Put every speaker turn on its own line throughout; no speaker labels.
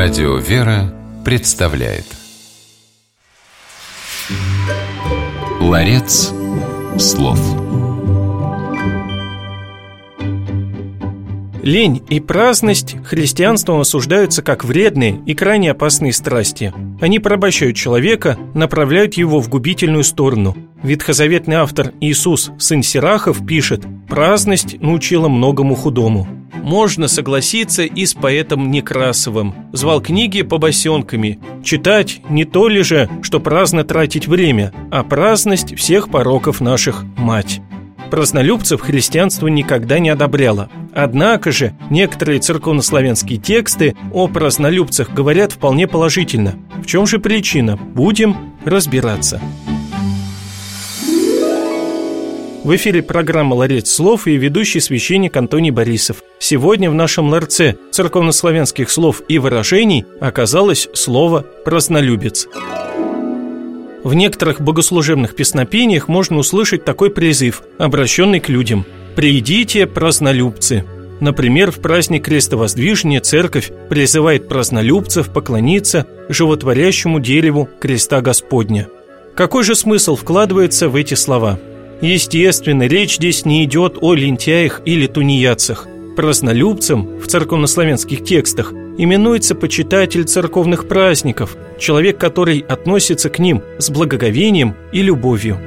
Радио «Вера» представляет Ларец слов
Лень и праздность христианством осуждаются как вредные и крайне опасные страсти. Они порабощают человека, направляют его в губительную сторону. Ветхозаветный автор Иисус, сын Сирахов, пишет «Праздность научила многому худому». Можно согласиться и с поэтом Некрасовым. Звал книги побосенками. Читать не то ли же, что праздно тратить время, а праздность всех пороков наших мать. Празднолюбцев христианство никогда не одобряло. Однако же некоторые церковнославянские тексты о празднолюбцах говорят вполне положительно. В чем же причина? Будем разбираться. В эфире программа «Ларец слов» и ведущий священник Антоний Борисов. Сегодня в нашем ларце церковнославянских слов и выражений оказалось слово «празднолюбец». В некоторых богослужебных песнопениях можно услышать такой призыв, обращенный к людям «Придите, празднолюбцы!» Например, в праздник крестовоздвижения церковь призывает празднолюбцев поклониться животворящему дереву креста Господня. Какой же смысл вкладывается в эти слова? Естественно, речь здесь не идет о лентяях или тунеядцах. Празднолюбцем в церковнославянских текстах именуется почитатель церковных праздников, человек, который относится к ним с благоговением и любовью.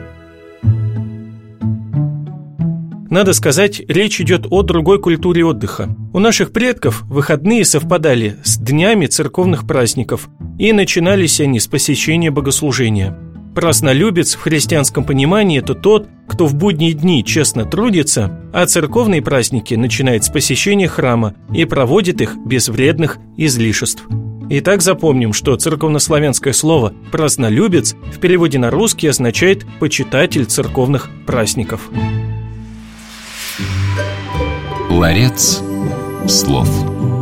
Надо сказать, речь идет о другой культуре отдыха. У наших предков выходные совпадали с днями церковных праздников, и начинались они с посещения богослужения. Празднолюбец в христианском понимании – это тот, кто в будние дни честно трудится, а церковные праздники начинает с посещения храма и проводит их без вредных излишеств. Итак, запомним, что церковнославянское слово «празднолюбец» в переводе на русский означает «почитатель церковных праздников».
Ларец слов.